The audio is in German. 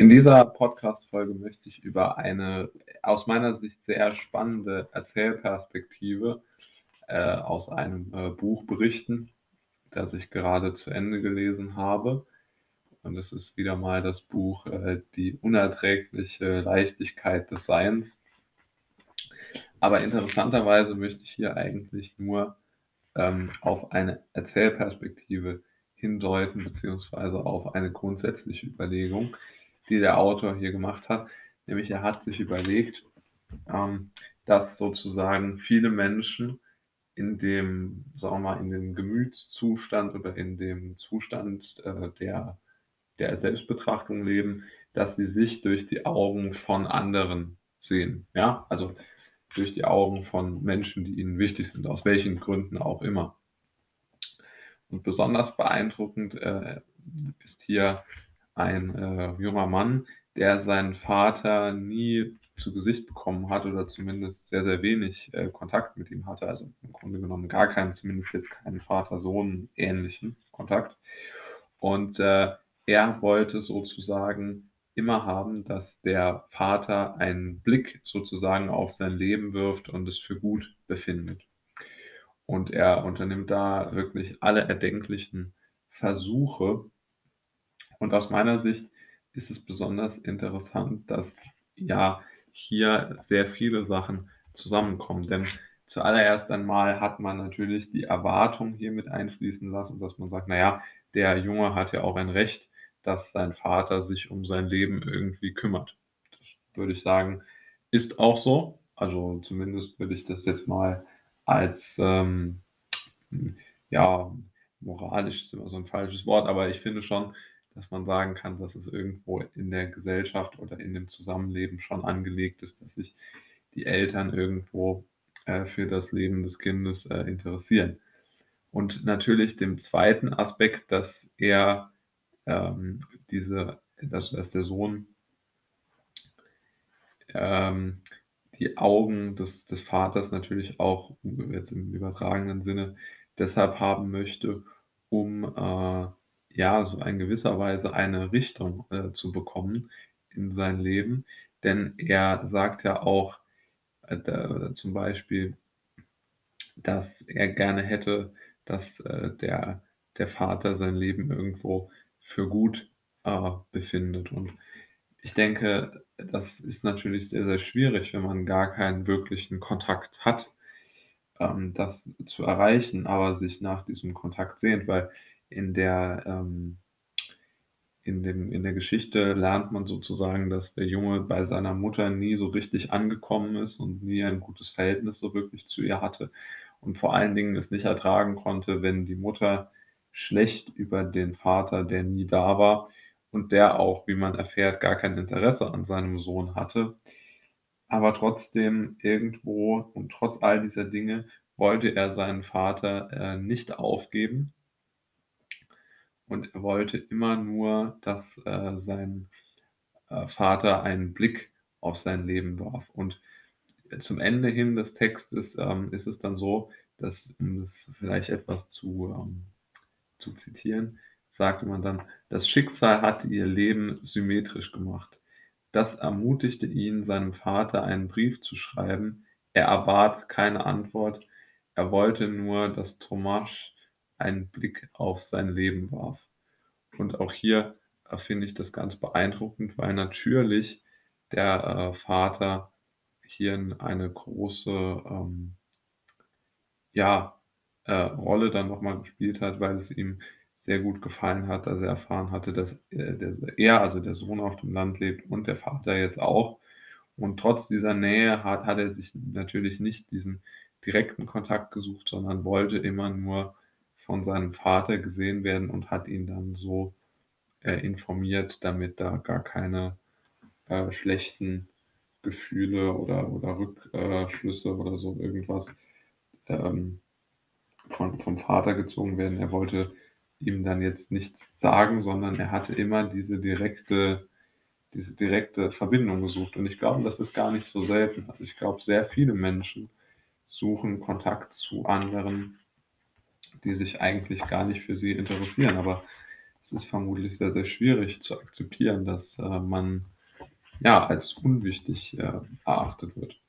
In dieser Podcast-Folge möchte ich über eine aus meiner Sicht sehr spannende Erzählperspektive äh, aus einem äh, Buch berichten, das ich gerade zu Ende gelesen habe. Und es ist wieder mal das Buch äh, Die unerträgliche Leichtigkeit des Seins. Aber interessanterweise möchte ich hier eigentlich nur ähm, auf eine Erzählperspektive hindeuten, beziehungsweise auf eine grundsätzliche Überlegung, die der Autor hier gemacht hat. Nämlich er hat sich überlegt, ähm, dass sozusagen viele Menschen in dem, sagen wir mal, in dem Gemütszustand oder in dem Zustand äh, der, der Selbstbetrachtung leben, dass sie sich durch die Augen von anderen sehen. Ja, also durch die Augen von Menschen, die ihnen wichtig sind, aus welchen Gründen auch immer. Und besonders beeindruckend äh, ist hier ein äh, junger Mann, der seinen Vater nie zu Gesicht bekommen hat oder zumindest sehr, sehr wenig äh, Kontakt mit ihm hatte. Also im Grunde genommen gar keinen, zumindest jetzt keinen Vater-Sohn-ähnlichen Kontakt. Und äh, er wollte sozusagen immer haben, dass der Vater einen Blick sozusagen auf sein Leben wirft und es für gut befindet. Und er unternimmt da wirklich alle erdenklichen Versuche, und aus meiner Sicht ist es besonders interessant, dass ja hier sehr viele Sachen zusammenkommen. Denn zuallererst einmal hat man natürlich die Erwartung hier mit einfließen lassen, dass man sagt, naja, der Junge hat ja auch ein Recht, dass sein Vater sich um sein Leben irgendwie kümmert. Das würde ich sagen, ist auch so. Also zumindest würde ich das jetzt mal als, ähm, ja, moralisch ist immer so ein falsches Wort, aber ich finde schon, dass man sagen kann, dass es irgendwo in der Gesellschaft oder in dem Zusammenleben schon angelegt ist, dass sich die Eltern irgendwo äh, für das Leben des Kindes äh, interessieren. Und natürlich dem zweiten Aspekt, dass er ähm, diese, dass, dass der Sohn ähm, die Augen des, des Vaters natürlich auch jetzt im übertragenen Sinne deshalb haben möchte, um äh, ja, so in gewisser Weise eine Richtung äh, zu bekommen in sein Leben. Denn er sagt ja auch äh, zum Beispiel, dass er gerne hätte, dass äh, der, der Vater sein Leben irgendwo für gut äh, befindet. Und ich denke, das ist natürlich sehr, sehr schwierig, wenn man gar keinen wirklichen Kontakt hat, ähm, das zu erreichen, aber sich nach diesem Kontakt sehnt, weil in der, ähm, in, dem, in der Geschichte lernt man sozusagen, dass der Junge bei seiner Mutter nie so richtig angekommen ist und nie ein gutes Verhältnis so wirklich zu ihr hatte und vor allen Dingen es nicht ertragen konnte, wenn die Mutter schlecht über den Vater, der nie da war und der auch, wie man erfährt, gar kein Interesse an seinem Sohn hatte, aber trotzdem irgendwo und trotz all dieser Dinge wollte er seinen Vater äh, nicht aufgeben und er wollte immer nur, dass äh, sein äh, Vater einen Blick auf sein Leben warf. Und zum Ende hin des Textes ähm, ist es dann so, dass, um das vielleicht etwas zu, ähm, zu zitieren, sagte man dann, das Schicksal hatte ihr Leben symmetrisch gemacht. Das ermutigte ihn, seinem Vater einen Brief zu schreiben. Er erbat keine Antwort. Er wollte nur, dass Thomas einen Blick auf sein Leben warf. Und auch hier äh, finde ich das ganz beeindruckend, weil natürlich der äh, Vater hier eine große ähm, ja, äh, Rolle dann nochmal gespielt hat, weil es ihm sehr gut gefallen hat, dass er erfahren hatte, dass äh, er, also der Sohn auf dem Land lebt und der Vater jetzt auch. Und trotz dieser Nähe hat, hat er sich natürlich nicht diesen direkten Kontakt gesucht, sondern wollte immer nur von seinem Vater gesehen werden und hat ihn dann so äh, informiert, damit da gar keine äh, schlechten Gefühle oder, oder Rückschlüsse oder so irgendwas ähm, von, vom Vater gezogen werden. Er wollte ihm dann jetzt nichts sagen, sondern er hatte immer diese direkte, diese direkte Verbindung gesucht. Und ich glaube, das ist gar nicht so selten. Also ich glaube, sehr viele Menschen suchen Kontakt zu anderen die sich eigentlich gar nicht für sie interessieren. Aber es ist vermutlich sehr, sehr schwierig zu akzeptieren, dass, äh, man, ja, als unwichtig, äh, erachtet wird.